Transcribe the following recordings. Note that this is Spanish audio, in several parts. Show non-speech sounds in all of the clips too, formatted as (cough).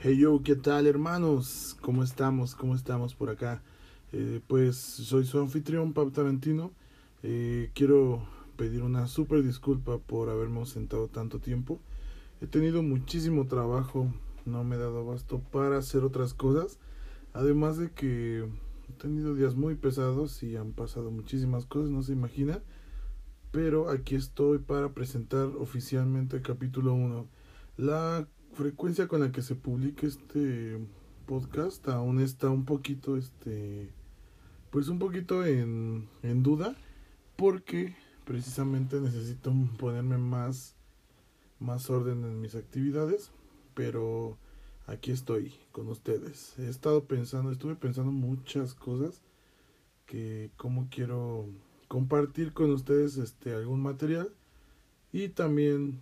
Hey yo, ¿qué tal hermanos? ¿Cómo estamos? ¿Cómo estamos por acá? Eh, pues soy su anfitrión, Pab Tarantino. Eh, quiero pedir una súper disculpa por haberme sentado tanto tiempo. He tenido muchísimo trabajo, no me he dado abasto para hacer otras cosas. Además de que he tenido días muy pesados y han pasado muchísimas cosas, no se imagina. Pero aquí estoy para presentar oficialmente el capítulo 1. La frecuencia con la que se publica este podcast aún está un poquito este pues un poquito en, en duda porque precisamente necesito ponerme más más orden en mis actividades pero aquí estoy con ustedes. He estado pensando estuve pensando muchas cosas que cómo quiero compartir con ustedes este algún material y también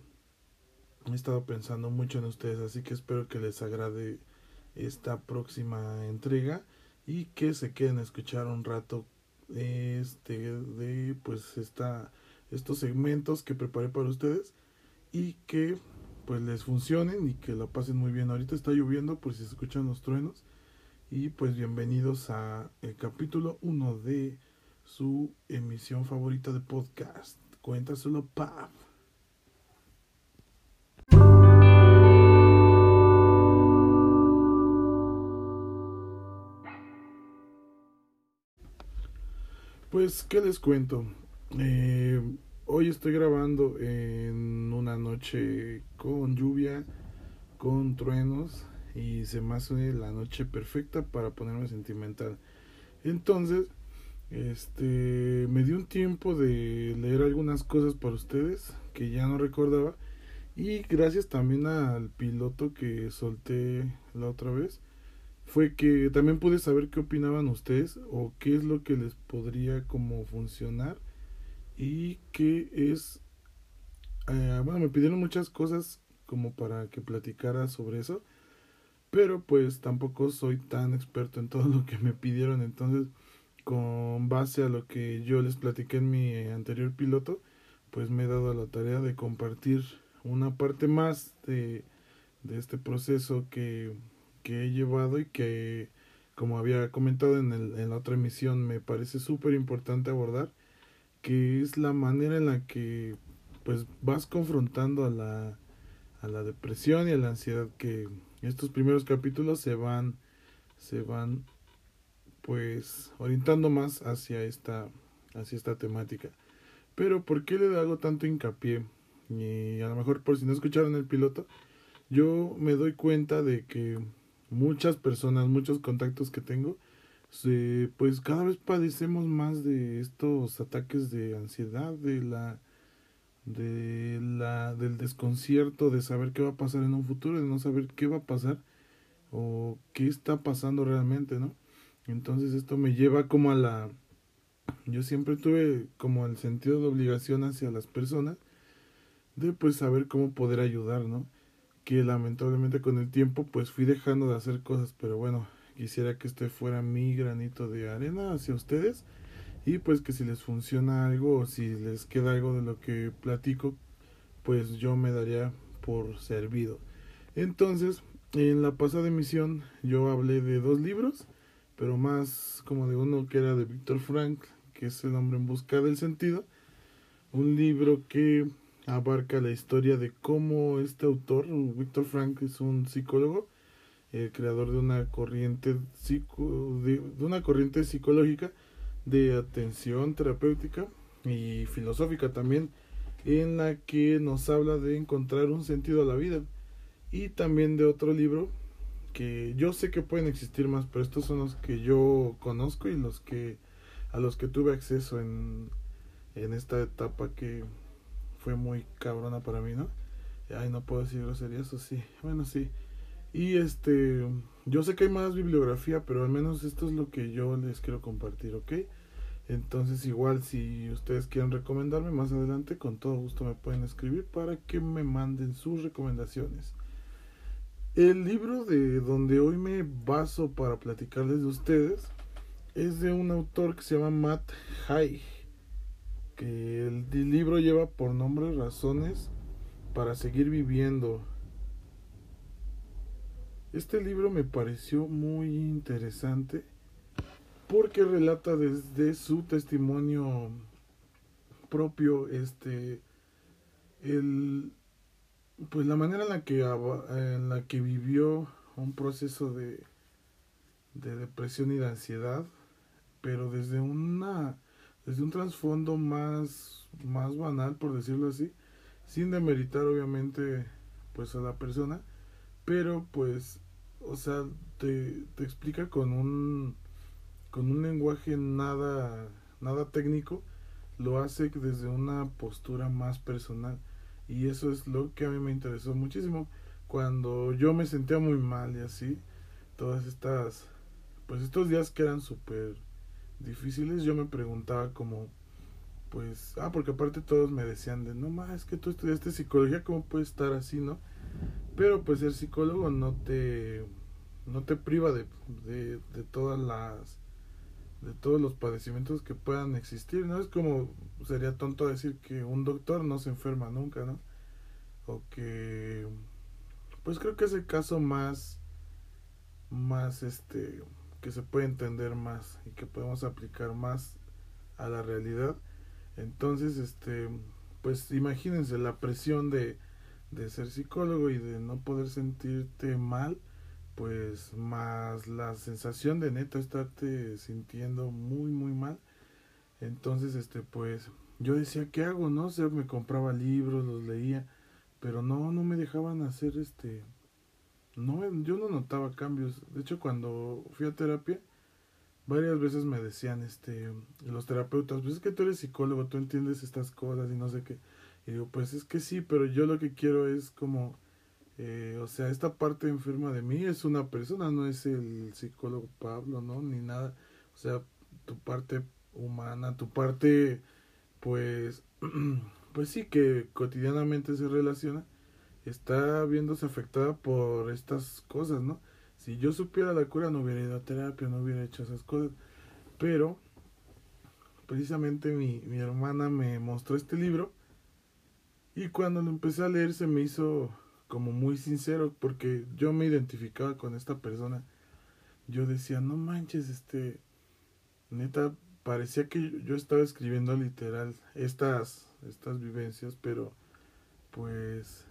he estado pensando mucho en ustedes, así que espero que les agrade esta próxima entrega y que se queden a escuchar un rato este de pues esta estos segmentos que preparé para ustedes y que pues les funcionen y que lo pasen muy bien. Ahorita está lloviendo por si se escuchan los truenos y pues bienvenidos a el capítulo 1 de su emisión favorita de podcast. Cuéntaselo, pap. Pues, ¿qué les cuento? Eh, hoy estoy grabando en una noche con lluvia, con truenos y se me hace la noche perfecta para ponerme sentimental. Entonces, este, me dio un tiempo de leer algunas cosas para ustedes que ya no recordaba y gracias también al piloto que solté la otra vez fue que también pude saber qué opinaban ustedes o qué es lo que les podría como funcionar y qué es eh, bueno me pidieron muchas cosas como para que platicara sobre eso pero pues tampoco soy tan experto en (laughs) todo lo que me pidieron. Entonces con base a lo que yo les platiqué en mi anterior piloto pues me he dado la tarea de compartir una parte más de, de este proceso que que he llevado y que, como había comentado en, el, en la otra emisión, me parece súper importante abordar, que es la manera en la que pues vas confrontando a la, a la depresión y a la ansiedad que estos primeros capítulos se van se van pues orientando más hacia esta hacia esta temática. Pero por qué le hago tanto hincapié y a lo mejor por si no escucharon el piloto yo me doy cuenta de que muchas personas, muchos contactos que tengo, pues cada vez padecemos más de estos ataques de ansiedad, de la de la del desconcierto de saber qué va a pasar en un futuro, de no saber qué va a pasar o qué está pasando realmente, ¿no? Entonces esto me lleva como a la yo siempre tuve como el sentido de obligación hacia las personas de pues saber cómo poder ayudar, ¿no? Que lamentablemente con el tiempo pues fui dejando de hacer cosas, pero bueno, quisiera que este fuera mi granito de arena hacia ustedes y pues que si les funciona algo o si les queda algo de lo que platico, pues yo me daría por servido. Entonces, en la pasada emisión yo hablé de dos libros, pero más como de uno que era de Víctor Frank, que es El hombre en busca del sentido, un libro que abarca la historia de cómo este autor, Víctor Frank, es un psicólogo, el creador de una corriente psico, de, una corriente psicológica de atención terapéutica y filosófica también, en la que nos habla de encontrar un sentido a la vida. Y también de otro libro que yo sé que pueden existir más, pero estos son los que yo conozco y los que a los que tuve acceso en, en esta etapa que fue muy cabrona para mí, ¿no? Ay, no puedo decir grosería, eso sí. Bueno, sí. Y este, yo sé que hay más bibliografía, pero al menos esto es lo que yo les quiero compartir, ¿ok? Entonces igual si ustedes quieren recomendarme más adelante, con todo gusto me pueden escribir para que me manden sus recomendaciones. El libro de donde hoy me baso para platicarles de ustedes es de un autor que se llama Matt Haig que el libro lleva por nombre Razones para seguir viviendo. Este libro me pareció muy interesante porque relata desde su testimonio propio este el pues la manera en la que en la que vivió un proceso de de depresión y de ansiedad pero desde una desde un trasfondo más más banal por decirlo así sin demeritar obviamente pues a la persona pero pues o sea te, te explica con un con un lenguaje nada nada técnico lo hace desde una postura más personal. Y eso es lo que a mí me interesó muchísimo. Cuando yo me sentía muy mal y así todas estas pues estos días que eran súper difíciles yo me preguntaba como pues ah porque aparte todos me decían de no más es que tú estudiaste psicología cómo puedes estar así no pero pues el psicólogo no te no te priva de, de todas las de todos los padecimientos que puedan existir, ¿no? Es como sería tonto decir que un doctor no se enferma nunca, ¿no? O que pues creo que es el caso más más este que se puede entender más y que podemos aplicar más a la realidad. Entonces, este pues imagínense la presión de de ser psicólogo y de no poder sentirte mal pues más la sensación de neta estarte sintiendo muy muy mal entonces este pues yo decía qué hago no o sea me compraba libros los leía pero no no me dejaban hacer este no yo no notaba cambios de hecho cuando fui a terapia varias veces me decían este los terapeutas pues es que tú eres psicólogo tú entiendes estas cosas y no sé qué y digo pues es que sí pero yo lo que quiero es como eh, o sea, esta parte enferma de mí es una persona, no es el psicólogo Pablo, ¿no? Ni nada. O sea, tu parte humana, tu parte, pues, (clears throat) pues sí, que cotidianamente se relaciona, está viéndose afectada por estas cosas, ¿no? Si yo supiera la cura, no hubiera ido a terapia, no hubiera hecho esas cosas. Pero, precisamente mi, mi hermana me mostró este libro y cuando lo empecé a leer se me hizo como muy sincero porque yo me identificaba con esta persona. Yo decía, no manches, este, neta, parecía que yo estaba escribiendo literal estas, estas vivencias, pero pues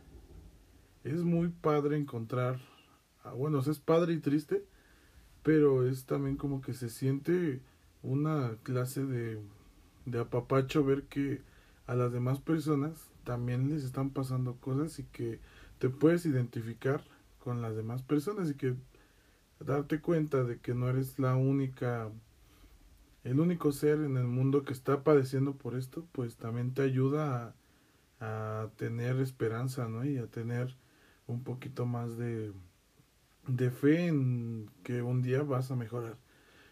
es muy padre encontrar, ah, bueno, es padre y triste, pero es también como que se siente una clase de, de apapacho ver que a las demás personas también les están pasando cosas y que te puedes identificar con las demás personas y que darte cuenta de que no eres la única el único ser en el mundo que está padeciendo por esto pues también te ayuda a, a tener esperanza no y a tener un poquito más de de fe en que un día vas a mejorar.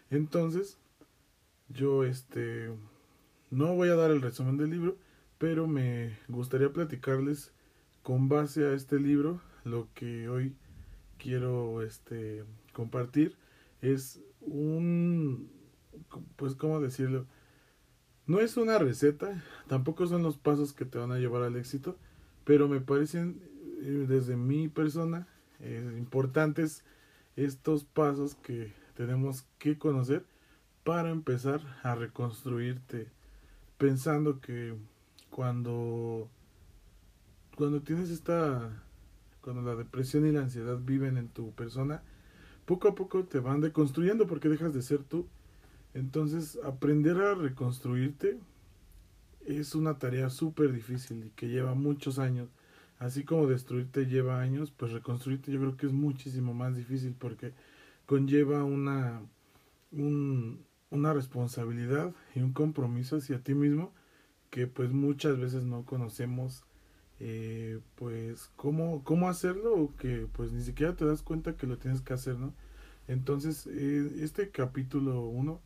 Entonces yo este no voy a dar el resumen del libro pero me gustaría platicarles con base a este libro, lo que hoy quiero este compartir. Es un pues cómo decirlo no es una receta tampoco son los pasos que te van a llevar al éxito pero me parecen desde mi persona eh, importantes estos pasos que tenemos que conocer para empezar a reconstruirte pensando que cuando cuando tienes esta, cuando la depresión y la ansiedad viven en tu persona, poco a poco te van deconstruyendo porque dejas de ser tú. Entonces, aprender a reconstruirte es una tarea súper difícil y que lleva muchos años. Así como destruirte lleva años, pues reconstruirte yo creo que es muchísimo más difícil porque conlleva una, un, una responsabilidad y un compromiso hacia ti mismo que pues muchas veces no conocemos eh, pues cómo, cómo hacerlo o que pues ni siquiera te das cuenta que lo tienes que hacer, ¿no? Entonces, eh, este capítulo 1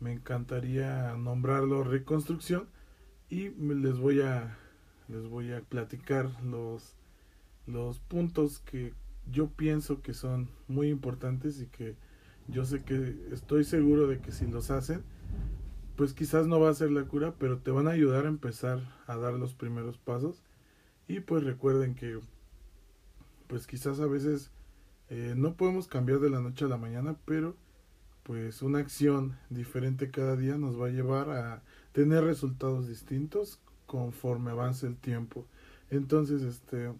me encantaría nombrarlo reconstrucción y les voy a les voy a platicar los los puntos que yo pienso que son muy importantes y que yo sé que estoy seguro de que si los hacen pues quizás no va a ser la cura pero te van a ayudar a empezar a dar los primeros pasos. Y pues recuerden que pues quizás a veces Eh, no podemos cambiar de la noche a la mañana, pero pues una acción diferente cada día nos va a llevar a tener resultados distintos conforme avance el tiempo. Entonces, este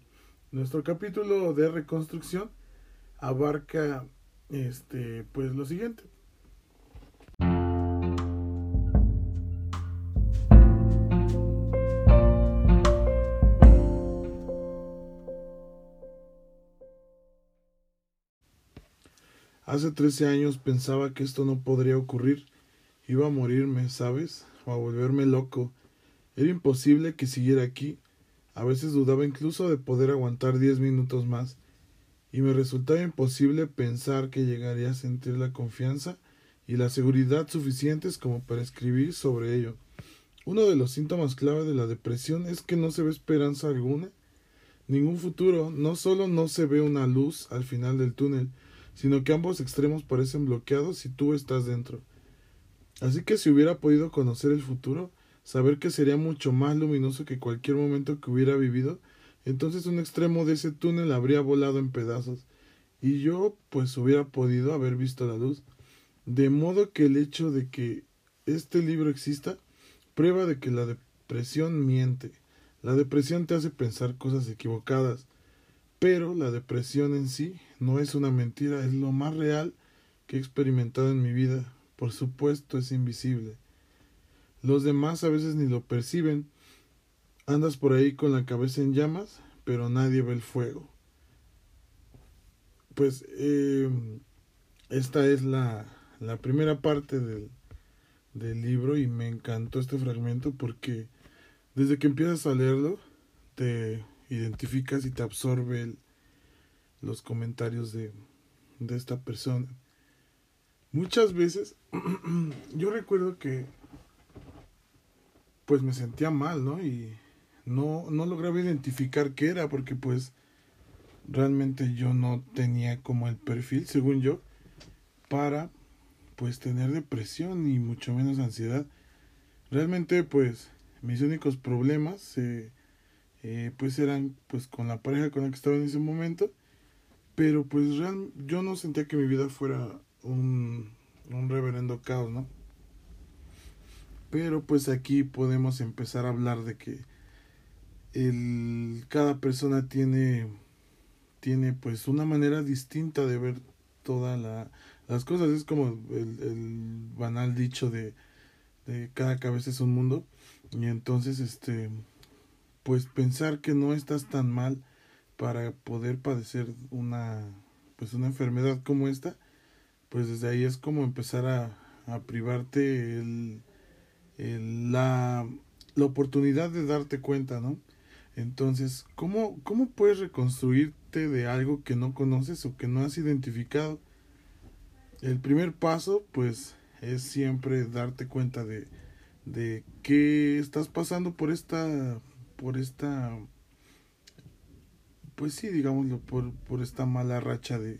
nuestro capítulo de reconstrucción abarca este pues lo siguiente. Hace 13 años pensaba que esto no podría ocurrir. Iba a morirme, ¿sabes? O a volverme loco. Era imposible que siguiera aquí. A veces dudaba incluso de poder aguantar diez minutos más. Y me resultaba imposible pensar que llegaría a sentir la confianza y la seguridad suficientes como para escribir sobre ello. Uno de los síntomas clave de la depresión es que no se ve esperanza alguna, ningún futuro, no solo no se ve una luz al final del túnel, sino que ambos extremos parecen bloqueados si tú estás dentro. Así que si hubiera podido conocer el futuro, saber que sería mucho más luminoso que cualquier momento que hubiera vivido, entonces un extremo de ese túnel habría volado en pedazos, y yo pues hubiera podido haber visto la luz. De modo que el hecho de que este libro exista prueba de que la depresión miente. La depresión te hace pensar cosas equivocadas, pero la depresión en sí no es una mentira, es lo más real que he experimentado en mi vida. Por supuesto es invisible. Los demás a veces ni lo perciben. Andas por ahí con la cabeza en llamas, pero nadie ve el fuego. Pues eh, esta es la, la primera parte del, del libro y me encantó este fragmento porque desde que empiezas a leerlo te identificas y te absorbe los comentarios de, de esta persona. Muchas veces (clears throat) yo recuerdo que pues me sentía mal, ¿no? Y no, no lograba identificar qué era porque pues realmente yo no tenía como el perfil, según yo, para pues tener depresión y mucho menos ansiedad. Realmente pues mis únicos problemas eh, pues eran pues con la pareja con la que estaba en ese momento pero pues real, yo no sentía que mi vida fuera un, un reverendo caos no pero pues aquí podemos empezar a hablar de que el, cada persona tiene tiene pues una manera distinta de ver todas la, las cosas. Es como el, el banal dicho de, de cada cabeza es un mundo. Y entonces este pues pensar que no estás tan mal para poder padecer una pues una enfermedad como esta pues desde ahí es como empezar a, a privarte el, la, la oportunidad de darte cuenta no entonces cómo cómo puedes reconstruirte de algo que no conoces o que no has identificado el primer paso pues es siempre darte cuenta de de que estás pasando por esta por esta pues sí digámoslo por, por esta mala racha de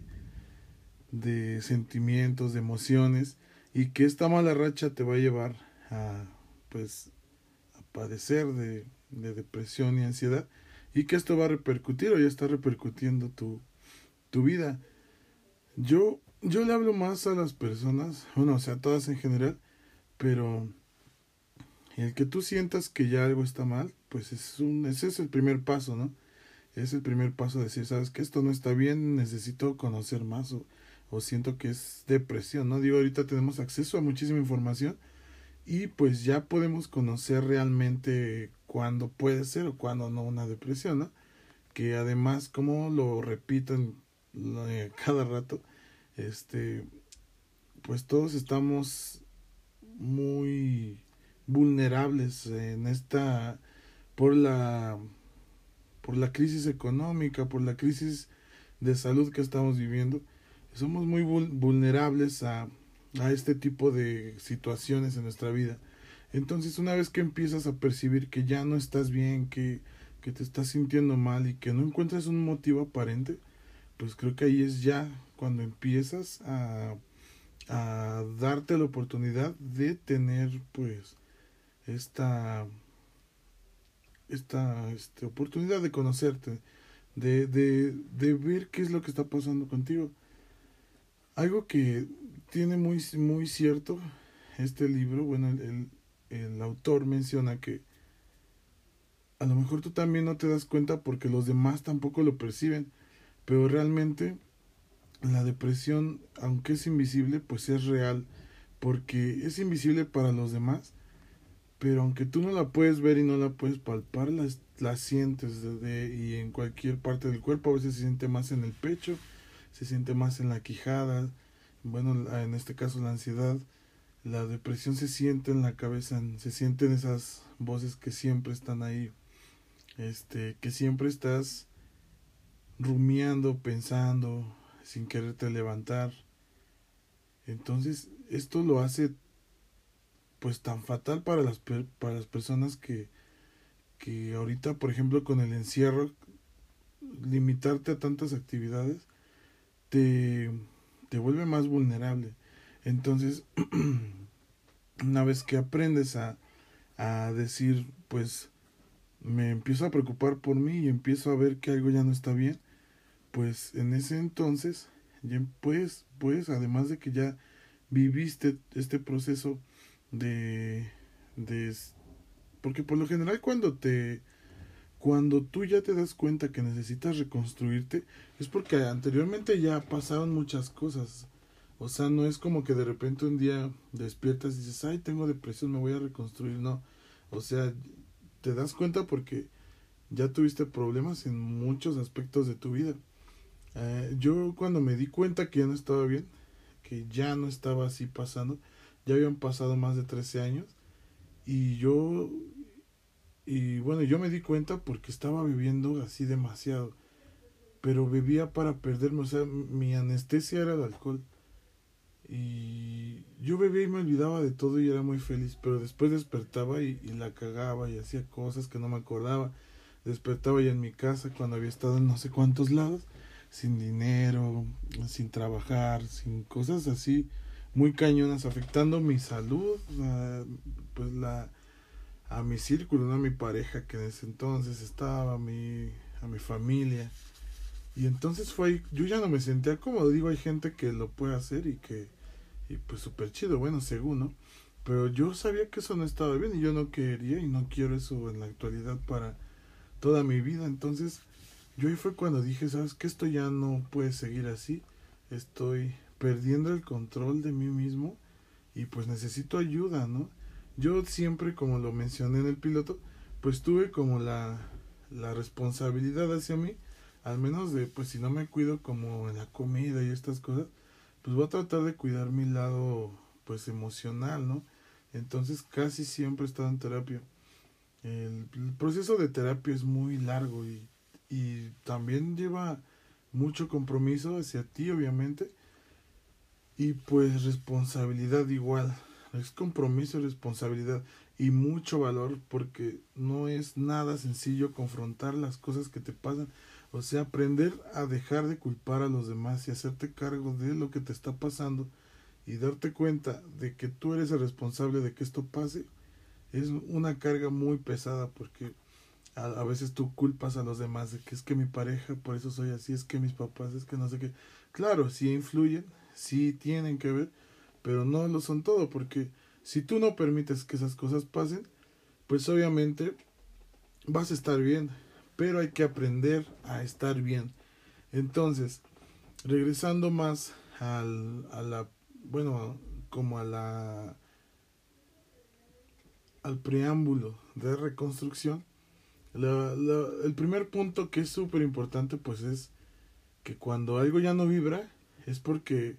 de sentimientos de emociones y que esta mala racha te va a llevar a pues a padecer de, de depresión y ansiedad y que esto va a repercutir o ya está repercutiendo tu, tu vida yo yo le hablo más a las personas bueno o sea a todas en general pero el que tú sientas que ya algo está mal, pues es un, ese es el primer paso, ¿no? Es el primer paso de decir, sabes que esto no está bien, necesito conocer más o, o siento que es depresión, ¿no? Digo, ahorita tenemos acceso a muchísima información y pues ya podemos conocer realmente cuándo puede ser o cuándo no una depresión. Que además, como lo repito (laughs) cada rato, este, pues todos estamos muy vulnerables en esta por la por la crisis económica, por la crisis de salud que estamos viviendo, somos muy vulnerables a, a este tipo de situaciones en nuestra vida. Entonces, una vez que empiezas a percibir que ya no estás bien, que, que te estás sintiendo mal y que no encuentras un motivo aparente, pues creo que ahí es ya cuando empiezas a, a darte la oportunidad de tener pues esta, esta este, oportunidad de conocerte, de, de, de ver qué es lo que está pasando contigo. Algo que tiene muy, muy cierto este libro, bueno, el, el, autor menciona que a lo mejor tú también no te das cuenta porque los demás tampoco lo perciben, pero realmente la depresión, aunque es invisible, pues es real, porque es invisible para los demás, pero aunque tú no la puedes ver y no la puedes palpar, la, la sientes de, y en cualquier parte del cuerpo, a veces se siente más en el pecho, se siente más en la quijada, bueno, en este caso la ansiedad, la depresión se siente en la cabeza, se sienten esas voces que siempre están ahí, este, que siempre estás rumiando, pensando, sin quererte levantar. Entonces, esto lo hace pues tan fatal para las para las personas que que ahorita, por ejemplo, con el encierro limitarte a tantas actividades te te vuelve más vulnerable. Entonces, (clears throat) una vez que aprendes a, a decir, pues, me empiezo a preocupar por mí y empiezo a ver que algo ya no está bien, pues en ese entonces, ya puedes, pues, además de que ya viviste este proceso de, de porque por lo general cuando te cuando tú ya te das cuenta que necesitas reconstruirte es porque anteriormente ya pasaron muchas cosas o sea, no es como que de repente un día despiertas y dices, ay, tengo depresión, me voy a reconstruir. No, o sea, te das cuenta porque ya tuviste problemas en muchos aspectos de tu vida. Eh, yo cuando me di cuenta que ya no estaba bien, que ya no estaba así pasando, ya habían pasado más de 13 años y yo, y bueno, yo me di cuenta porque estaba viviendo así demasiado, pero bebía para perderme, o sea, mi anestesia era el alcohol y yo bebía y me olvidaba de todo y era muy feliz, pero después despertaba y, la cagaba y hacía cosas que no me acordaba. Despertaba ya en mi casa cuando había estado en no sé cuántos lados, sin dinero, sin trabajar, sin cosas así muy cañonas, afectando mi salud, pues la a mi círculo, ¿no? a mi pareja que en ese entonces estaba, a mi, a mi familia. Y entonces fue yo ya no me sentía cómodo, digo, hay gente que lo puede hacer y que y pues súper chido, bueno, según, ¿no? Pero yo sabía que eso no estaba bien y yo no quería y no quiero eso en la actualidad para toda mi vida. Entonces, yo ahí fue cuando dije, ¿sabes qué? Esto ya no puede seguir así. Estoy perdiendo el control de mí mismo y pues necesito ayuda, ¿no? Yo siempre, como lo mencioné en el piloto, pues tuve como la, la responsabilidad hacia mí, al menos de, pues si no me cuido como en la comida y estas cosas, pues voy a tratar de cuidar mi lado pues emocional, ¿no? Entonces casi siempre he estado en terapia. El, proceso de terapia es muy largo y, y también lleva mucho compromiso hacia ti, obviamente, y pues responsabilidad igual. Es compromiso y responsabilidad y mucho valor porque no es nada sencillo confrontar las cosas que te pasan o sea, aprender a dejar de culpar a los demás y hacerte cargo de lo que te está pasando y darte cuenta de que tú eres el responsable de que esto pase es una carga muy pesada porque a, veces tú culpas a los demás de que es que mi pareja, por eso soy así, es que mis papás, es que no sé qué. Claro, sí influyen, sí tienen que ver, pero no lo son todo porque si tú no permites que esas cosas pasen, pues obviamente vas a estar bien pero hay que aprender a estar bien. Entonces, regresando más al, a la, bueno, como a la, al preámbulo de reconstrucción, el primer punto que es súper importante, pues es que cuando algo ya no vibra, es porque,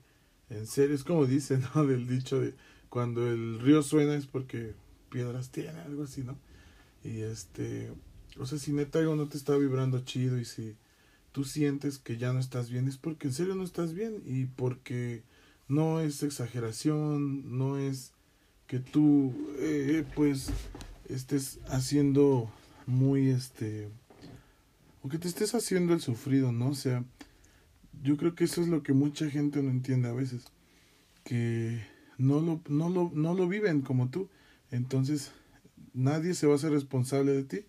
en serio, es como dicen, (laughs) ¿no? Del dicho de cuando el río suena es porque piedras tiene, algo así, ¿no? Y este, o sea, si neta algo no te está vibrando chido y si tú sientes que ya no estás bien, es porque en serio no estás bien y porque no es exageración, no es que tú eh, pues estés haciendo muy este o que te estés haciendo el sufrido, ¿no? O sea, yo creo que eso es lo que mucha gente no entiende a veces, que no lo, no lo, no lo viven como tú, entonces nadie se va a hacer responsable de ti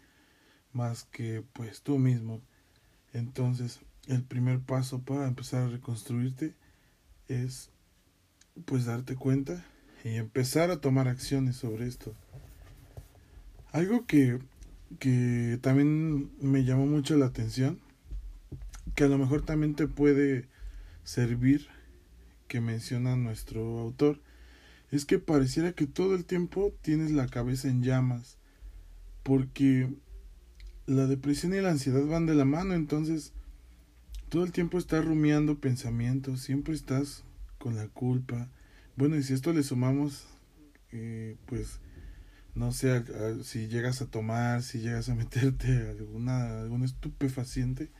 más que pues tú mismo. Entonces, el primer paso para empezar a reconstruirte es pues darte cuenta y empezar a tomar acciones sobre esto. Algo que, que también me llamó mucho la atención, que a lo mejor también te puede servir, que menciona nuestro autor, es que pareciera que todo el tiempo tienes la cabeza en llamas, porque la depresión y la ansiedad van de la mano, entonces todo el tiempo estás rumiando pensamientos, siempre estás con la culpa. Bueno, y si esto le sumamos, eh, pues, no sé, si llegas a tomar, si llegas a meterte alguna, algún estupefaciente,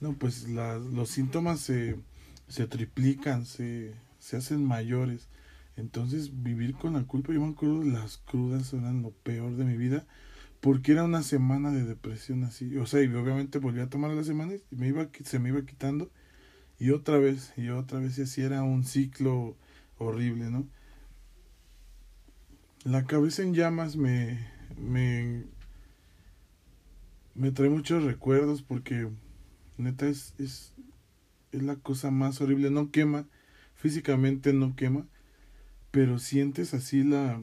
no, pues los síntomas se, se triplican, se, se hacen mayores. Entonces, vivir con la culpa, yo me acuerdo, las crudas eran lo peor de mi vida porque era una semana de depresión así. O sea, y obviamente volví a tomar las semanas y me iba, se me iba quitando. Y otra vez, y otra vez, y así era un ciclo horrible, ¿no? La cabeza en llamas me, me, me trae muchos recuerdos porque neta es, es, es la cosa más horrible. No quema, físicamente no quema, pero sientes así la,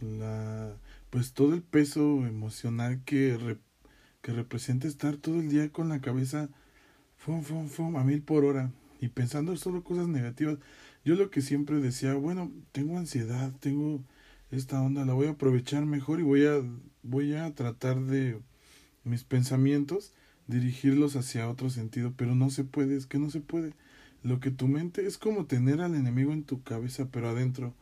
la pues todo el peso emocional que, que representa estar todo el día con la cabeza fum, a mil por hora y pensando solo cosas negativas. Yo lo que siempre decía, bueno, tengo ansiedad, tengo esta onda, la voy a aprovechar mejor y voy a, voy a tratar de mis pensamientos dirigirlos hacia otro sentido, pero no se puede, es que no se puede. Lo que tu mente es como tener al enemigo en tu cabeza, pero adentro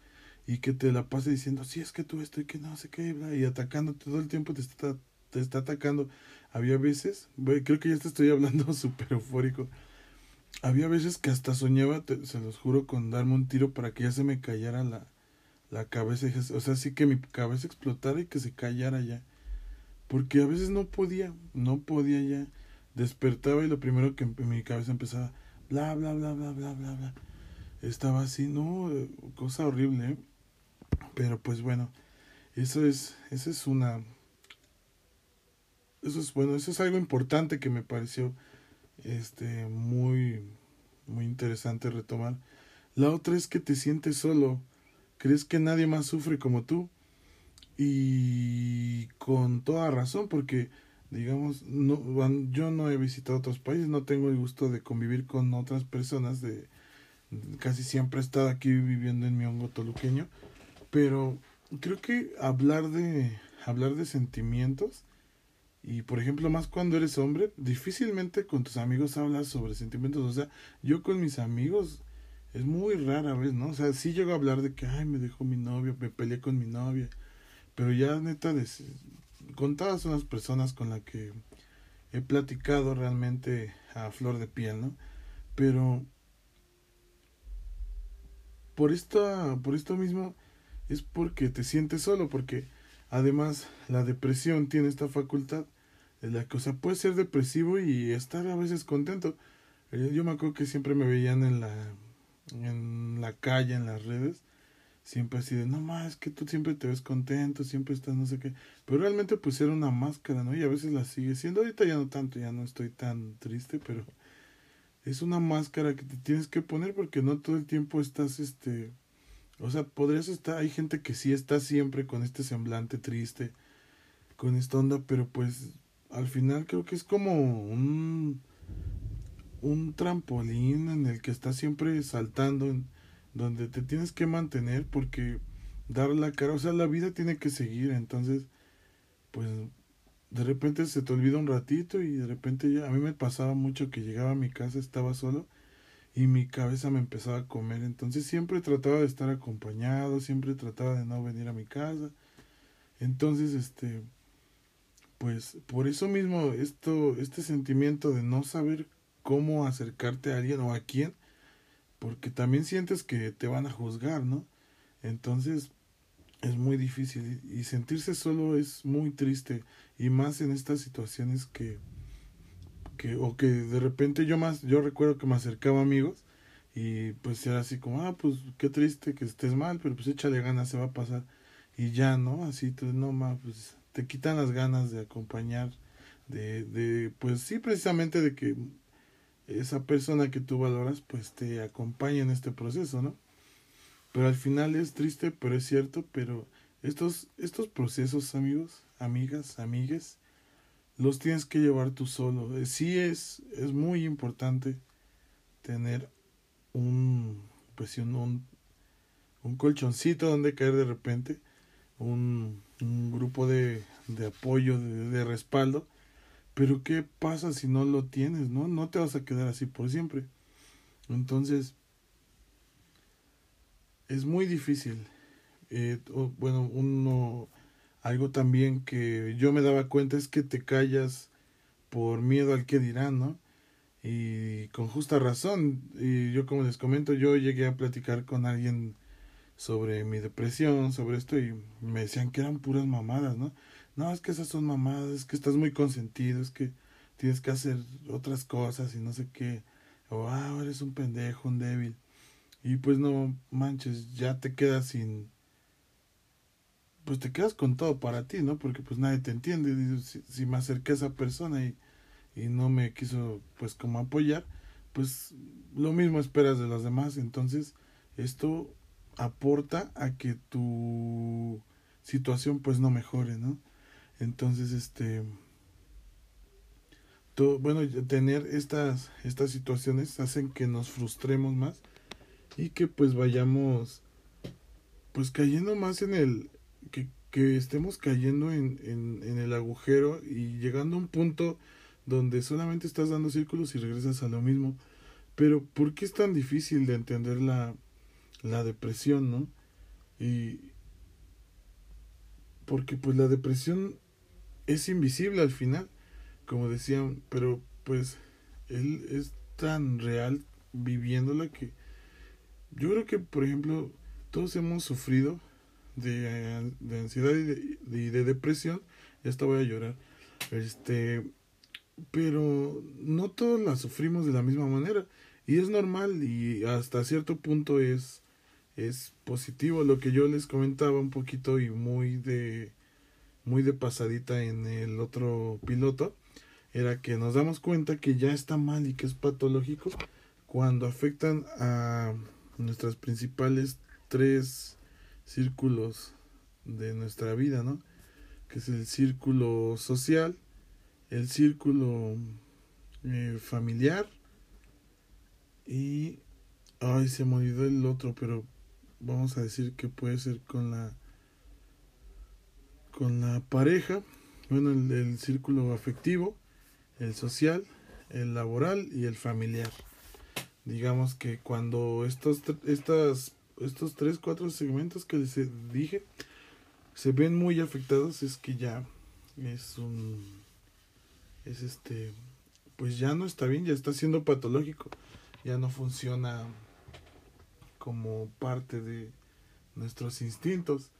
y que te la pase diciendo, sí, es que tú estoy que no sé qué, y atacando todo el tiempo te está, te está atacando. Había veces, creo que ya te estoy hablando (laughs) súper eufórico, había veces que hasta soñaba, se los juro, con darme un tiro para que ya se me callara la, la cabeza, o sea, sí que mi cabeza explotara y que se callara ya. Porque a veces no podía, no podía ya. Despertaba y lo primero que en mi cabeza empezaba, bla, bla, bla, bla, bla, bla, bla. Estaba así, no, cosa horrible, ¿eh? Pero pues bueno, eso es, eso es una, eso es bueno, eso es algo importante que me pareció, este, muy, muy interesante retomar. La otra es que te sientes solo, crees que nadie más sufre como tú y con toda razón porque digamos no yo no he visitado otros países no tengo el gusto de convivir con otras personas de casi siempre he estado aquí viviendo en mi hongo toluqueño pero creo que hablar de hablar de sentimientos y por ejemplo más cuando eres hombre difícilmente con tus amigos hablas sobre sentimientos o sea yo con mis amigos es muy rara vez no o sea sí llego a hablar de que ay me dejó mi novio me peleé con mi novia pero ya neta de, contadas son las personas con las que he platicado realmente a flor de piel no pero por esta por esto mismo es porque te sientes solo, porque además la depresión tiene esta facultad de la cosa puede ser depresivo y estar a veces contento. Eh, yo me acuerdo que siempre me veían en la en la calle, en las redes, siempre así de, no más, que tú siempre te ves contento, siempre estás no sé qué, pero realmente pues era una máscara, ¿no? Y a veces la sigue siendo, ahorita ya no tanto, ya no estoy tan triste, pero es una máscara que te tienes que poner porque no todo el tiempo estás, este, o sea, podrías estar, hay gente que sí está siempre con este semblante triste, con esta onda, pero pues al final creo que es como un, un trampolín en el que estás siempre saltando, donde te tienes que mantener porque dar la cara, o sea, la vida tiene que seguir, entonces, pues de repente se te olvida un ratito y de repente ya, a mí me pasaba mucho que llegaba a mi casa, estaba solo y mi cabeza me empezaba a comer. Entonces siempre trataba de estar acompañado, siempre trataba de no venir a mi casa. Entonces, este, pues por eso mismo, esto, este sentimiento de no saber cómo acercarte a alguien o a quién, porque también sientes que te van a juzgar, ¿no? Entonces es muy difícil y sentirse solo es muy triste y más en estas situaciones que que o que de repente yo más yo recuerdo que me acercaba a amigos y pues era así como ah pues qué triste que estés mal pero pues échale ganas se va a pasar y ya no así no más pues te quitan las ganas de acompañar de, de, pues sí, precisamente de que esa persona que tú valoras, pues te acompañe en este proceso, ¿no? Pero al final es triste, pero es cierto, pero estos, estos procesos, amigos, amigas, amigues, los tienes que llevar tú solo. Eh, sí es, es muy importante tener un, pues un, un, colchoncito donde caer de repente, un, un grupo de, de apoyo, de, respaldo. Pero ¿qué pasa si no lo tienes? No, no te vas a quedar así por siempre. Entonces, es muy difícil. Eh, bueno, uno, algo también que yo me daba cuenta es que te callas por miedo al que dirán, ¿no? Y con justa razón. Y yo como les comento, yo llegué a platicar con alguien sobre mi depresión, sobre esto, y me decían que eran puras mamadas, ¿no? No, es que esas son mamadas, es que estás muy consentido, es que tienes que hacer otras cosas y no sé qué. O, ah, eres un pendejo, un débil. Y pues no manches, ya te quedas sin... Pues te quedas con todo para ti, ¿no? Porque pues nadie te entiende. Si, me acerqué a esa persona y, y no me quiso pues como apoyar, pues lo mismo esperas de los demás. Entonces esto aporta a que tu situación pues no mejore, ¿no? Entonces este... Bueno, tener estas, estas situaciones hacen que nos frustremos más y que pues vayamos pues cayendo más en el que, que estemos cayendo en, en, en, el agujero y llegando a un punto donde solamente estás dando círculos y regresas a lo mismo pero ¿por qué es tan difícil de entender la, la depresión, no? Y porque pues la depresión es invisible al final, como decían, pero pues él es tan real viviéndola que yo creo que, por ejemplo, todos hemos sufrido de, de ansiedad y de, de, de, depresión. Ya voy a llorar. Este, pero no todos la sufrimos de la misma manera. Y es normal y hasta cierto punto es, es positivo. Lo que yo les comentaba un poquito y muy de, muy de pasadita en el otro piloto era que nos damos cuenta que ya está mal y que es patológico cuando afectan a nuestras principales tres círculos de nuestra vida, ¿no? Que es el círculo social, el círculo eh, familiar y... Ay, se me olvidó el otro, pero vamos a decir que puede ser con la con la pareja, bueno, el, círculo afectivo, el social, el laboral y el familiar digamos que cuando estos, estas, estos tres, cuatro segmentos que les dije se ven muy afectados es que ya es un, es este, pues ya no está bien, ya está siendo patológico, ya no funciona como parte de nuestros instintos.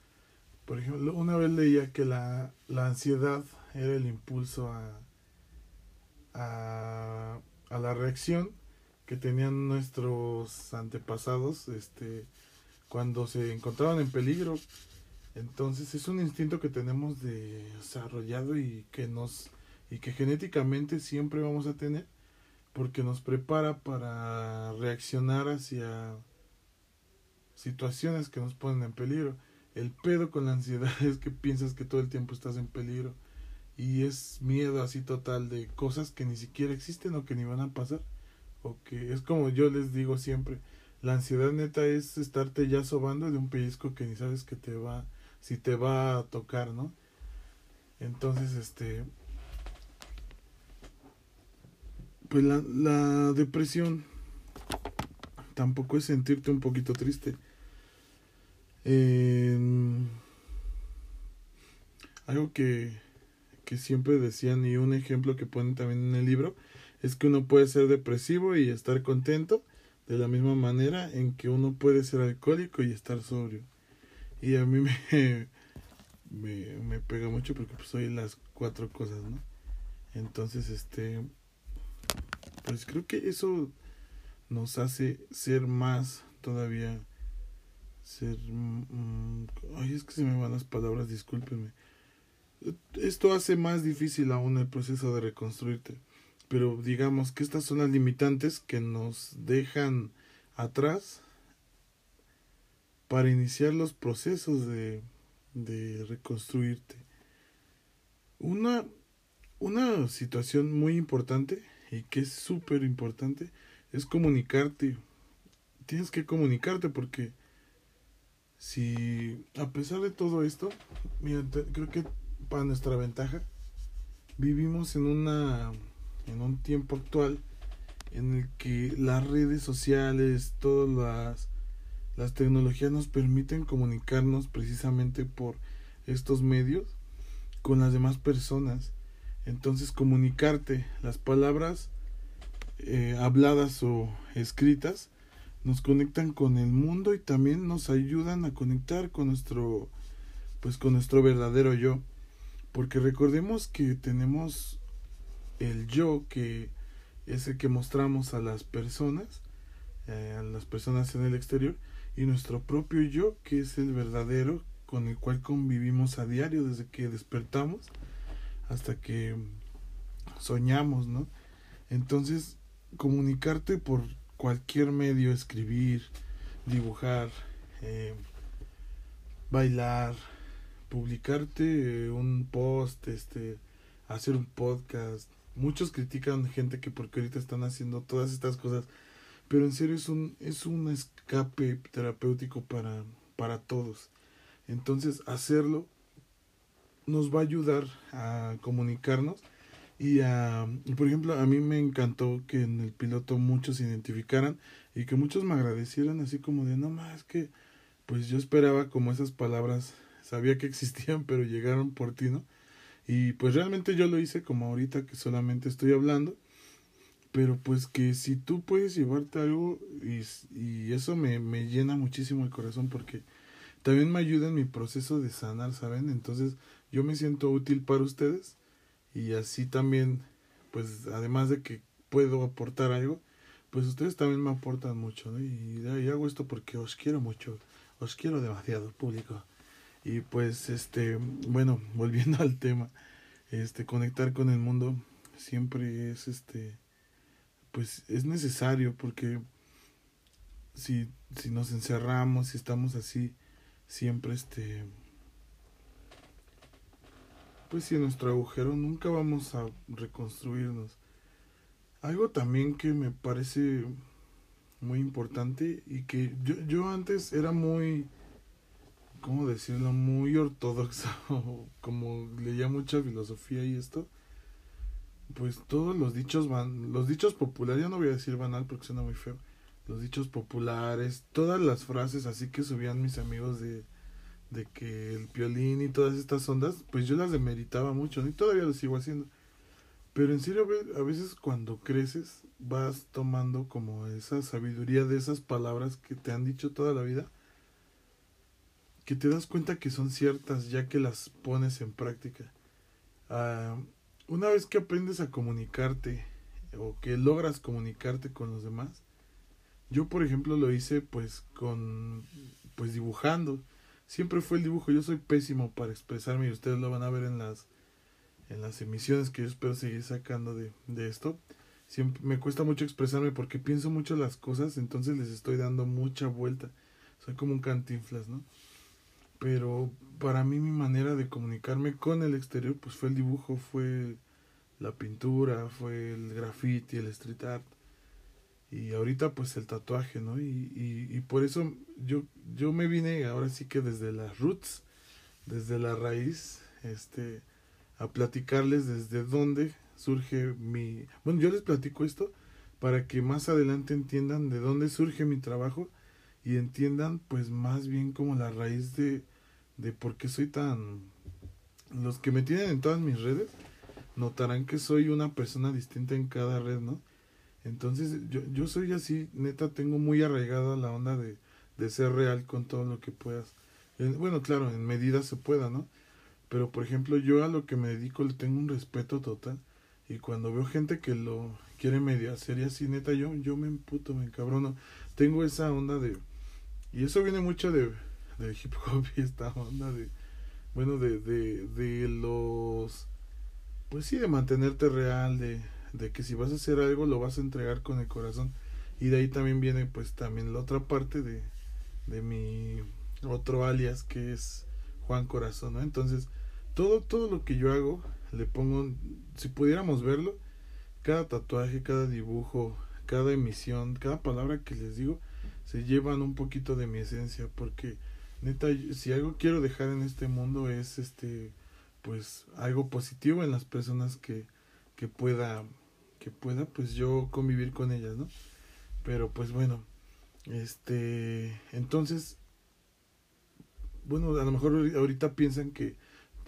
Por ejemplo, una vez leía que la, la ansiedad era el impulso a, a, la reacción que tenían nuestros antepasados este cuando se encontraban en peligro entonces es un instinto que tenemos desarrollado y que nos y que genéticamente siempre vamos a tener porque nos prepara para reaccionar hacia situaciones que nos ponen en peligro. El pedo con la ansiedad (laughs) es que piensas que todo el tiempo estás en peligro y es miedo así total de cosas que ni siquiera existen o que ni van a pasar o que es como yo les digo siempre, la ansiedad neta es estarte ya sobando de un pellizco que ni sabes que te va, si te va a tocar, ¿no? Entonces, este, pues la, la depresión tampoco es sentirte un poquito triste. Eh, algo que, que siempre decían y un ejemplo que ponen también en el libro es que uno puede ser depresivo y estar contento de la misma manera en que uno puede ser alcohólico y estar sobrio. Y a mí (laughs) me, me, pega mucho porque pues soy las cuatro cosas, ¿no? Entonces, este, pues creo que eso nos hace ser más todavía, ser, ay, es que se me van las palabras, discúlpenme, esto hace más difícil aún el proceso de reconstruirte. Pero digamos que estas son las limitantes que nos dejan atrás para iniciar los procesos de, de reconstruirte. Una, una situación muy importante y que es súper importante es comunicarte. Tienes que comunicarte porque si a pesar de todo esto, mira, creo que para nuestra ventaja, vivimos en una en un tiempo actual en el que las redes sociales, todas las las tecnologías nos permiten comunicarnos precisamente por estos medios con las demás personas. Entonces comunicarte, las palabras eh, habladas o escritas nos conectan con el mundo y también nos ayudan a conectar con nuestro pues con nuestro verdadero yo porque recordemos que tenemos el yo que es el que mostramos a las personas eh, a las personas en el exterior y nuestro propio yo que es el verdadero con el cual convivimos a diario desde que despertamos hasta que soñamos, ¿no? Entonces, comunicarte por cualquier medio, escribir, dibujar, eh, bailar, publicarte un post, este, hacer un podcast. Muchos critican gente que porque ahorita están haciendo todas estas cosas, pero en serio es un es un escape terapéutico para para todos. Entonces, hacerlo nos va a ayudar a comunicarnos y a, por ejemplo, a mí me encantó que en el piloto muchos se identificaran y que muchos me agradecieran así como de, no más, que pues yo esperaba como esas palabras, sabía que existían, pero llegaron por ti, ¿no? Y pues realmente yo lo hice como ahorita que solamente estoy hablando, pero pues que si tú puedes llevarte algo y, y eso me, me llena muchísimo el corazón porque también me ayuda en mi proceso de sanar, ¿saben? Entonces yo me siento útil para ustedes y así también, pues además de que puedo aportar algo, pues ustedes también me aportan mucho, ¿no? Y, y hago esto porque os quiero mucho, os quiero demasiado, público. Y pues, este, bueno, (laughs) volviendo al tema, este, conectar con el mundo siempre es, este, pues es necesario porque si, si nos encerramos, si estamos así, siempre este pues si nuestro agujero nunca vamos a reconstruirnos. Algo también que me parece muy importante y que yo, yo antes era muy, ¿cómo decirlo? Muy ortodoxo, (laughs) como leía mucha filosofía y esto. Pues todos los dichos van, los dichos populares, ya no voy a decir banal porque suena muy feo, los dichos populares, todas las frases así que subían mis amigos de, de que el violín y todas estas ondas, pues yo las demeritaba mucho, y todavía lo sigo haciendo. Pero en serio, a veces cuando creces vas tomando como esa sabiduría de esas palabras que te han dicho toda la vida, que te das cuenta que son ciertas ya que las pones en práctica. Ah, una vez que aprendes a comunicarte o que logras comunicarte con los demás, yo, por ejemplo, lo hice pues con pues dibujando. Siempre fue el dibujo. Yo soy pésimo para expresarme y ustedes lo van a ver en las en las emisiones que yo espero seguir sacando de, de esto. Siempre me cuesta mucho expresarme porque pienso mucho las cosas, entonces les estoy dando mucha vuelta. Soy como un cantinflas, ¿no? Pero para mí mi manera de comunicarme con el exterior pues fue el dibujo, fue la pintura, fue el graffiti, el street art y ahorita pues el tatuaje, ¿no? Y, y, por eso yo, yo me vine ahora sí que desde las roots, desde la raíz, este, a platicarles desde dónde surge mi... Bueno, yo les platico esto para que más adelante entiendan de dónde surge mi trabajo y entiendan pues más bien como la raíz de, de por qué soy tan... Los que me tienen en todas mis redes notarán que soy una persona distinta en cada red, ¿no? Entonces yo, yo soy así, neta, tengo muy arraigada la onda de, de ser real con todo lo que puedas. Bueno, claro, en medida se pueda, ¿no? Pero por ejemplo, yo a lo que me dedico le tengo un respeto total. Y cuando veo gente que lo quiere medio hacer así, neta, yo, yo me emputo, me encabrono. Tengo esa onda de... Y eso viene mucho de, de hip hop y esta onda de... bueno, de, de, de los, pues sí, de mantenerte real, de, de que si vas a hacer algo lo vas a entregar con el corazón. Y de ahí también viene pues también la otra parte de, de mi otro alias que es Juan Corazón. Entonces, todo, todo lo que yo hago, le pongo, si pudiéramos verlo, cada tatuaje, cada dibujo, cada emisión, cada palabra que les digo, se llevan un poquito de mi esencia, porque neta, si algo quiero dejar en este mundo es este, pues algo positivo en las personas que, que pueda, pueda, pues yo convivir con ellas, ¿no? Pero pues bueno, este, entonces bueno, a lo mejor ahorita piensan que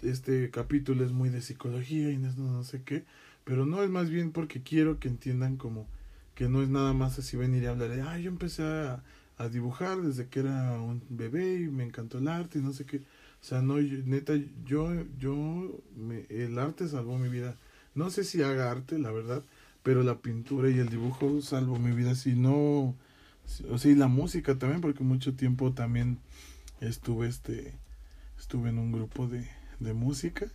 este capítulo es muy de psicología y no, no sé qué, pero no es más bien porque quiero que entiendan como que no es nada más así venir y hablar de, ah, yo empecé a, a dibujar desde que era un bebé y me encantó el arte y no sé qué. O sea, no, neta, yo, yo, me, el arte salvó mi vida. No sé si haga arte, la verdad, pero la pintura y el dibujo salvó mi vida. Si no, o sea, y la música también, porque mucho tiempo también estuve este estuve en un grupo de, de música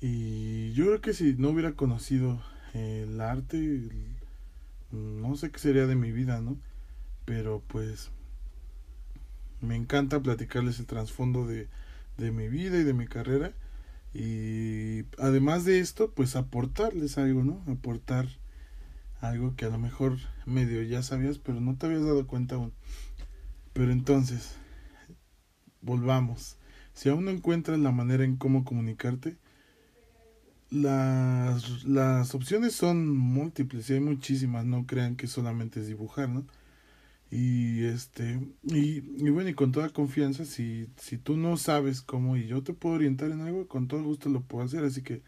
y yo creo que si no hubiera conocido el arte no sé qué sería de mi vida no pero pues me encanta platicarles el trasfondo de, de mi vida y de mi carrera y además de esto pues aportarles algo no aportar algo que a lo mejor medio ya sabías pero no te habías dado cuenta aún pero entonces volvamos. Si aún no encuentras la manera en cómo comunicarte, las, las opciones son múltiples y hay muchísimas, no crean que solamente es dibujar, ¿no? Y este, y, y, bueno, y con toda confianza, si, si tú no sabes cómo y yo te puedo orientar en algo, con todo gusto lo puedo hacer. Así que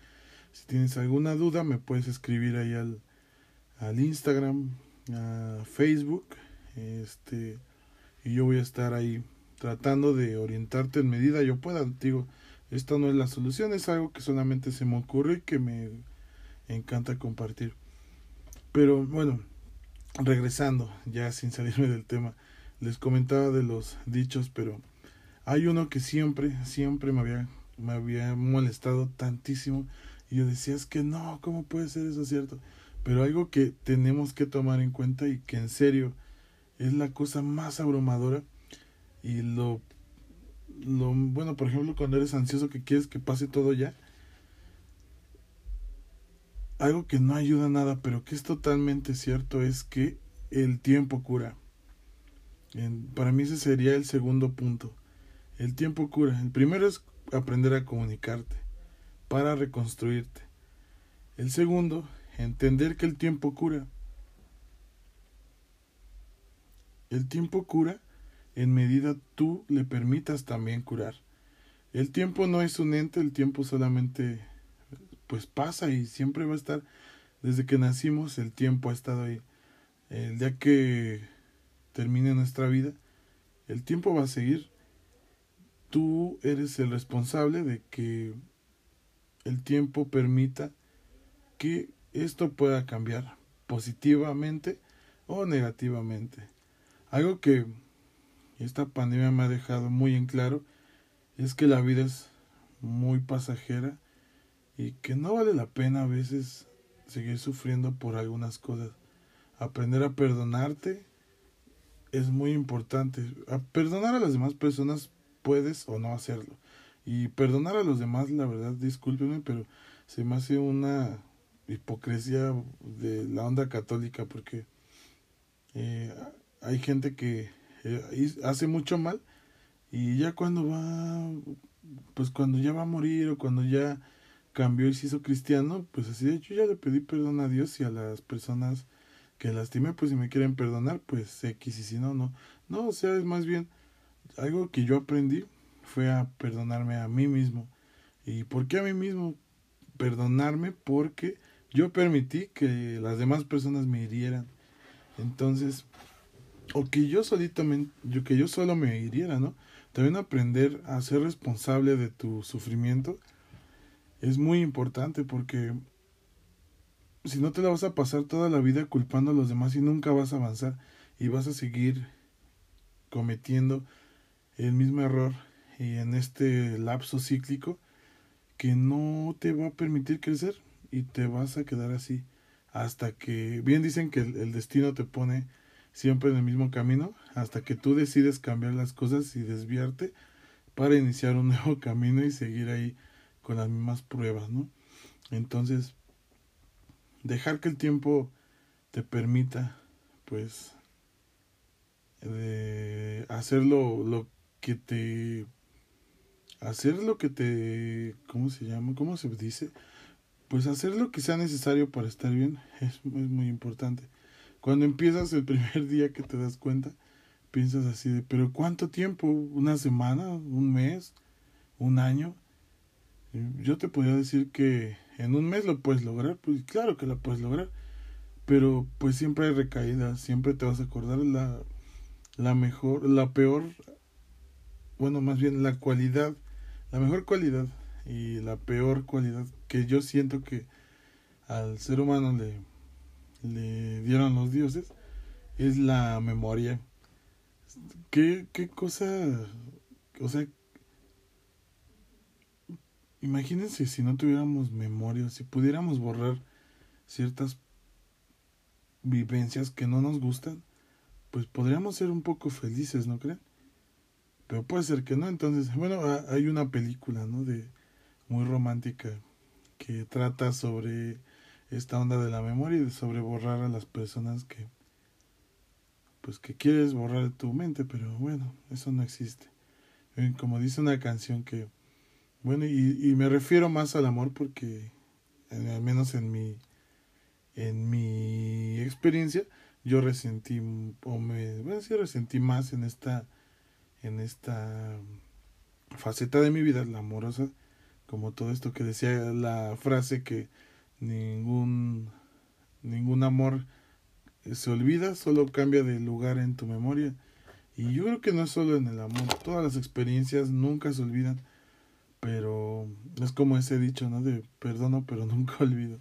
si tienes alguna duda, me puedes escribir ahí al, al Instagram, a Facebook, este, y yo voy a estar ahí tratando de orientarte en medida yo pueda. Digo, esta no es la solución, es algo que solamente se me ocurre y que me encanta compartir. Pero bueno, regresando, ya sin salirme del tema, les comentaba de los dichos, pero hay uno que siempre, siempre me había, me había molestado tantísimo. Y yo decía, es que no, ¿cómo puede ser eso cierto? Pero algo que tenemos que tomar en cuenta y que en serio es la cosa más abrumadora y lo, lo bueno, por ejemplo, cuando eres ansioso que quieres que pase todo ya, algo que no ayuda a nada, pero que es totalmente cierto, es que el tiempo cura. para mí ese sería el segundo punto. El tiempo cura. El primero es aprender a comunicarte para reconstruirte. El segundo, entender que el tiempo cura. El tiempo cura en medida tú le permitas también curar. El tiempo no es un ente, el tiempo solamente pues pasa y siempre va a estar. Desde que nacimos el tiempo ha estado ahí. El día que termine nuestra vida, el tiempo va a seguir. Tú eres el responsable de que el tiempo permita que esto pueda cambiar positivamente o negativamente. Algo que esta pandemia me ha dejado muy en claro es que la vida es muy pasajera y que no vale la pena a veces seguir sufriendo por algunas cosas. Aprender a perdonarte es muy importante. Perdonar a las demás personas puedes o no hacerlo. Y perdonar a los demás, la verdad, discúlpeme, pero se me hace una hipocresía de la onda católica porque eh, hay gente que eh, hace mucho mal y ya cuando va, pues cuando ya va a morir o cuando ya cambió y se hizo cristiano, pues así de hecho ya le pedí perdón a Dios y a las personas que lastimé, pues si me quieren perdonar, pues X y si no, no. No, o sea, es más bien algo que yo aprendí fue a perdonarme a mí mismo. ¿Y por qué a mí mismo? Perdonarme porque yo permití que las demás personas me hirieran. Entonces, o que yo solito yo, que yo solo me hiriera, ¿no? También aprender a ser responsable de tu sufrimiento es muy importante porque si no te la vas a pasar toda la vida culpando a los demás y nunca vas a avanzar y vas a seguir cometiendo el mismo error y en este lapso cíclico que no te va a permitir crecer y te vas a quedar así hasta que, bien dicen que el, destino te pone siempre en el mismo camino, hasta que tú decides cambiar las cosas y desviarte para iniciar un (laughs) nuevo camino y seguir ahí con las mismas pruebas, ¿no? Entonces, dejar que el tiempo te permita, pues, de hacer lo, lo que te hacer lo que te ¿cómo se llama? ¿cómo se dice? pues hacer lo que sea necesario para estar bien (laughs) es, es muy importante cuando empiezas el (laughs) primer día que te das cuenta piensas así de pero cuánto tiempo una semana un mes un año yo te podría decir que en un mes lo puedes lograr pues claro que lo puedes lograr pero pues siempre hay recaídas siempre te vas a acordar la la mejor, la peor, bueno, más bien la cualidad, la mejor cualidad y la peor cualidad que yo siento que al ser humano le, le dieron los dioses es la memoria. ¿Qué, qué cosa? O sea, imagínense si no tuviéramos memoria, si pudiéramos borrar ciertas vivencias que no nos gustan, pues podríamos ser un poco felices, ¿no creen? Pero puede ser que no, entonces, bueno, hay una película, ¿no? De muy romántica que trata sobre esta onda de la memoria y sobre borrar a las personas que pues que quieres borrar de tu mente, pero bueno, eso no existe. Como dice una canción que bueno, y, y me refiero más al amor porque al menos en mi en mi experiencia yo resentí o me bueno, sí resentí más en esta en esta faceta de mi vida la amorosa como todo esto que decía la frase que ningún ningún amor se olvida solo cambia de lugar en tu memoria. Y yo creo que no es solo en el amor todas las experiencias nunca se olvidan pero es como ese dicho no de perdono pero (laughs) nunca olvido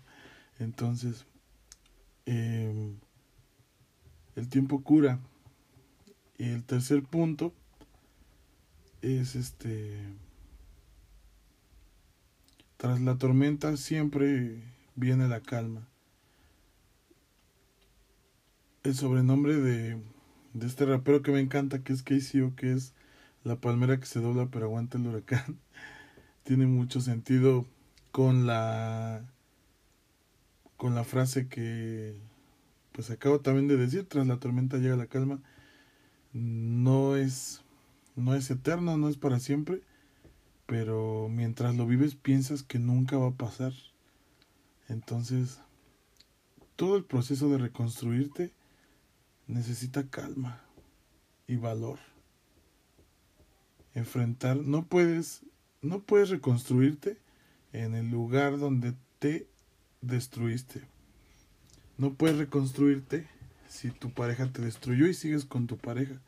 entonces eh, el tiempo cura. Y el tercer punto es este tras la tormenta siempre viene la calma. El sobrenombre de, de este rapero que me encanta, que es KCO, que es la palmera que se dobla pero aguanta el huracán, (laughs) tiene mucho sentido con la con la frase que pues acabo también de decir, tras la tormenta llega la calma, no es, no es eterno, no es para siempre, pero mientras lo vives piensas que nunca va a pasar. Entonces, todo el proceso de reconstruirte necesita calma y valor. Enfrentar, no puedes, no puedes reconstruirte en el lugar donde te destruiste. No puedes reconstruirte si tu pareja te destruyó y sigues con tu pareja.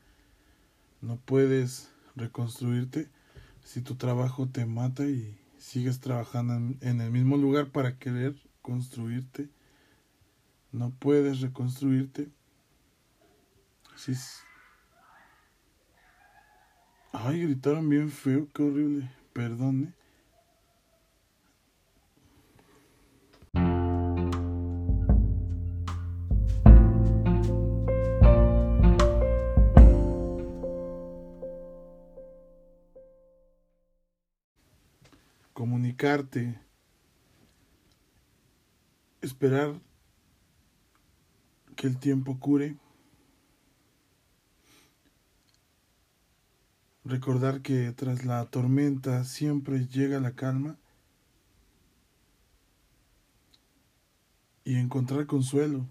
No puedes reconstruirte si tu trabajo te mata y sigues trabajando en, el mismo lugar para querer construirte. No puedes reconstruirte. Ay, gritaron bien feo, qué horrible. Perdone. comunicarte, esperar que el tiempo cure, recordar que tras la tormenta siempre llega la calma y encontrar consuelo.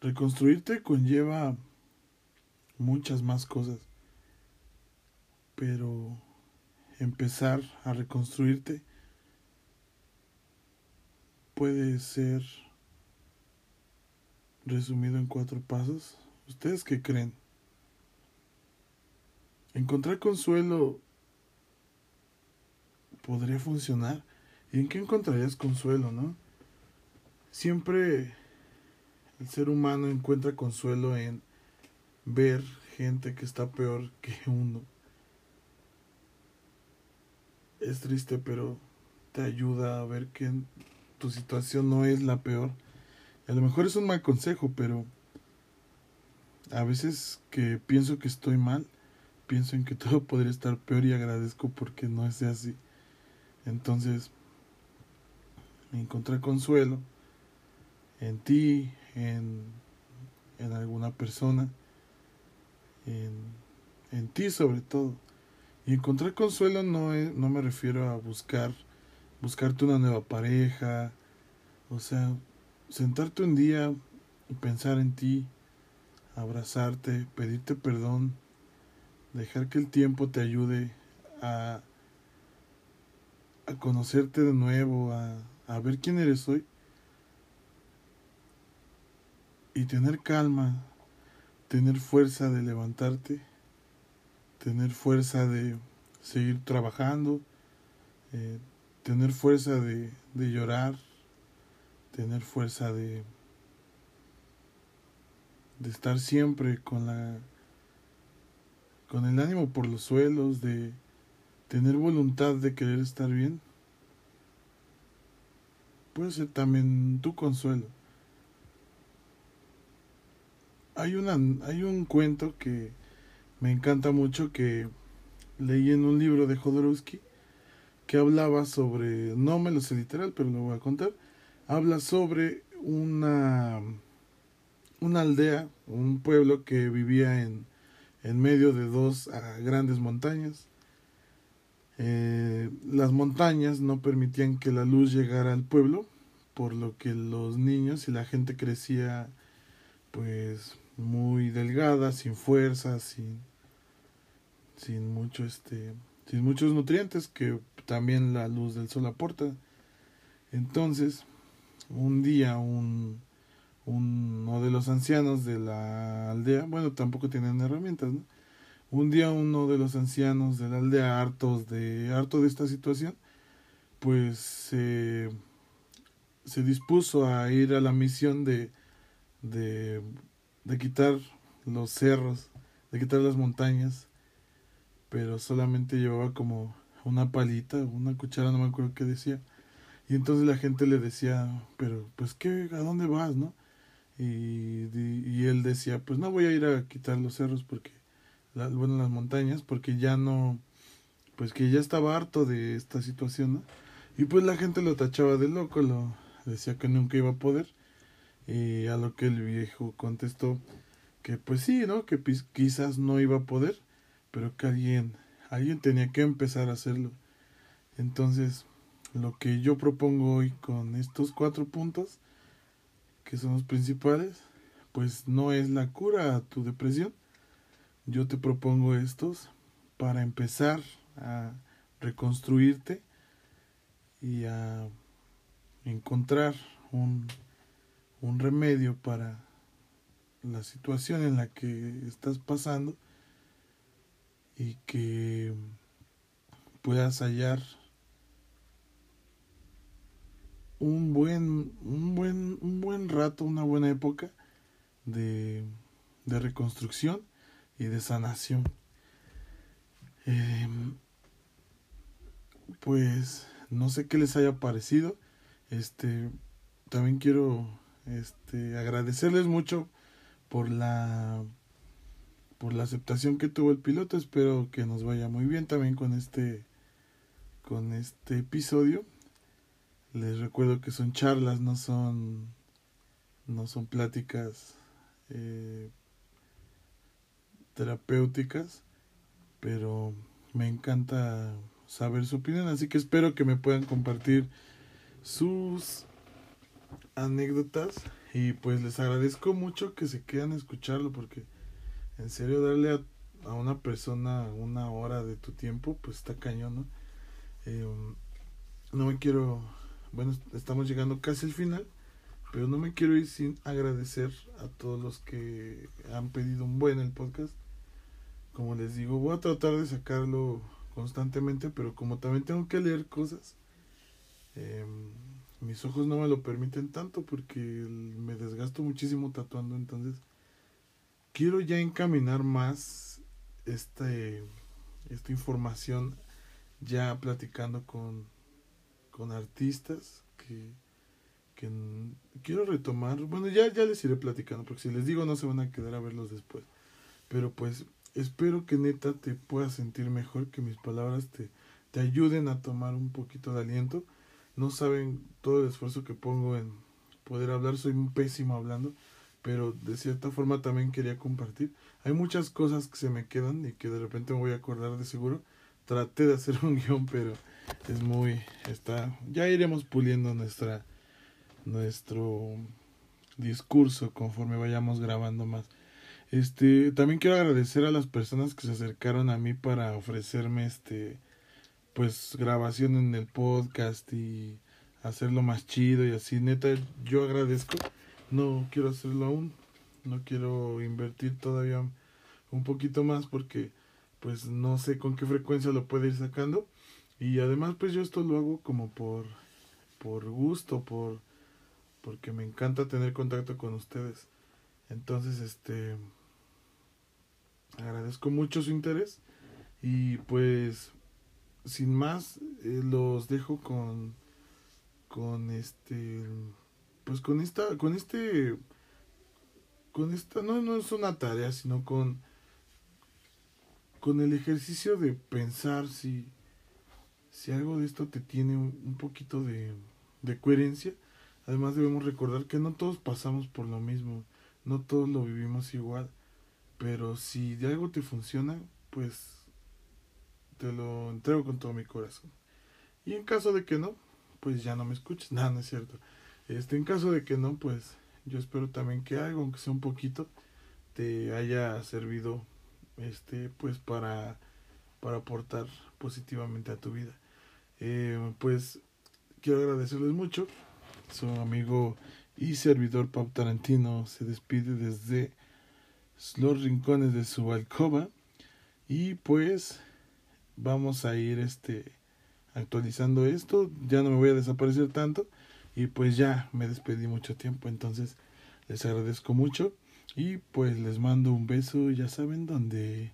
Reconstruirte conlleva muchas más cosas pero empezar a reconstruirte puede ser resumido en cuatro pasos. ¿Ustedes qué creen? Encontrar consuelo podría funcionar. ¿Y en qué encontrarías consuelo, no? Siempre el ser humano encuentra consuelo en ver gente que está peor que uno. Es triste, pero te ayuda a ver que tu situación no es la peor. A lo mejor es un mal consejo, pero a veces que pienso que estoy mal, pienso en que (laughs) todo podría estar peor y agradezco porque no es así. Entonces, encontrar consuelo en ti, en, en alguna persona, en, en ti sobre todo. Y encontrar consuelo no, es, no me refiero a buscar, buscarte una nueva pareja, o sea, sentarte un día y pensar en ti, abrazarte, pedirte perdón, dejar que el tiempo te ayude a, a conocerte de nuevo, a, a ver quién eres hoy y tener calma, tener fuerza de levantarte, tener fuerza de seguir trabajando, eh, tener fuerza de, de llorar, tener fuerza de, de estar siempre con la con el ánimo por los suelos, de tener voluntad de querer estar bien, puede ser también tu consuelo. Hay, una, hay un cuento que me encanta mucho que leí en un libro de Jodorowsky que hablaba sobre, no me lo sé literal, pero lo voy a contar, habla sobre una, una aldea, un pueblo que vivía en, en medio de dos ah, grandes montañas. Eh, las montañas no permitían que la luz llegara al pueblo, por lo que los niños y la gente crecía pues muy delgada, sin fuerza, sin, sin mucho este, sin muchos nutrientes que también la luz del sol aporta. Entonces, un día un, uno de los ancianos de la aldea, bueno, tampoco tienen herramientas, ¿no? Un día uno de los ancianos de la aldea, hartos de, harto de esta situación, pues se dispuso a ir a la misión de, de de quitar los cerros, de quitar las montañas, pero solamente llevaba como una palita, una cuchara, no me acuerdo qué decía. Y entonces la gente le decía, pero pues qué, ¿a dónde vas, no? Y, él decía, pues no voy a ir a quitar los cerros porque, bueno, las montañas, porque ya no, pues que ya estaba harto de esta situación. Y pues la gente lo tachaba de loco, lo decía que nunca iba a poder. Y a lo que el viejo contestó que pues sí, ¿no? Que quizás no iba a poder, pero que alguien, alguien tenía que empezar a hacerlo. Entonces, lo que yo propongo hoy con estos cuatro puntos, que son los principales, pues no es la cura a tu depresión. Yo te propongo estos para empezar a reconstruirte y a encontrar un un remedio para la situación en la que estás pasando y que puedas hallar un buen un buen un buen rato una buena época de, de reconstrucción y de sanación em, pues no sé qué les haya parecido este también quiero este, agradecerles mucho por la por la aceptación que tuvo el piloto. Espero que nos vaya muy bien también con este con este episodio. Les recuerdo que son charlas, no son no son pláticas eh, terapéuticas, pero me encanta saber su opinión, así que espero que me puedan compartir sus anécdotas y pues les agradezco mucho que se quieran a escucharlo porque en serio darle a, a, una persona una hora de tu tiempo pues está cañón, ¿no? Eh, no me quiero, bueno, estamos llegando casi al final, pero no me quiero ir sin agradecer a todos los que han pedido un buen el podcast. Como les digo, voy a tratar de sacarlo constantemente, pero como también tengo que leer cosas, eh, mis ojos no me lo permiten tanto porque me desgasto muchísimo tatuando, entonces quiero ya encaminar más este, esta información ya platicando con, con artistas que, que quiero retomar. Bueno, ya, ya les iré platicando, porque si les digo no se van a quedar a verlos después. Pero pues espero que neta te puedas sentir mejor, que mis palabras te, te ayuden a tomar un poquito de aliento. No saben todo el esfuerzo que pongo en poder hablar, soy un pésimo hablando pero de cierta forma también quería compartir. Hay muchas cosas que se me quedan y que de repente me voy a acordar de seguro. Traté de hacer un (laughs) guion, pero es muy está ya iremos puliendo nuestra nuestro discurso conforme vayamos grabando más. Este, también quiero agradecer a las personas que se acercaron a mí para ofrecerme este pues grabación en el podcast y hacerlo más chido y así. Neta, yo agradezco no quiero hacerlo aún, no quiero invertir todavía un poquito más porque pues no sé con qué frecuencia lo puede ir sacando y además pues yo esto lo hago como por por gusto, por porque me encanta tener contacto con ustedes. Entonces, este agradezco mucho su interés y pues sin más eh, los dejo con con este pues con esta, con este, con esta, no, no es una tarea, sino con, con el ejercicio de pensar si, si algo de esto te tiene un, poquito de, coherencia. Además debemos recordar que no todos pasamos por lo mismo, no todos lo vivimos igual, pero si de algo te funciona, pues te lo entrego con todo mi corazón. Y en caso de que no, pues ya no me escuches. (laughs) Nada, no es cierto. Este, en caso de que no, pues yo espero también que algo, aunque sea un poquito, te haya servido este pues para para aportar positivamente a tu vida. Eh, pues quiero agradecerles mucho. Su amigo y servidor Pau Tarantino se despide desde los rincones de su alcoba y pues vamos a ir este actualizando esto. Ya no me voy a desaparecer tanto y pues ya me despedí mucho tiempo, entonces les agradezco mucho y pues les mando un beso, ya saben, donde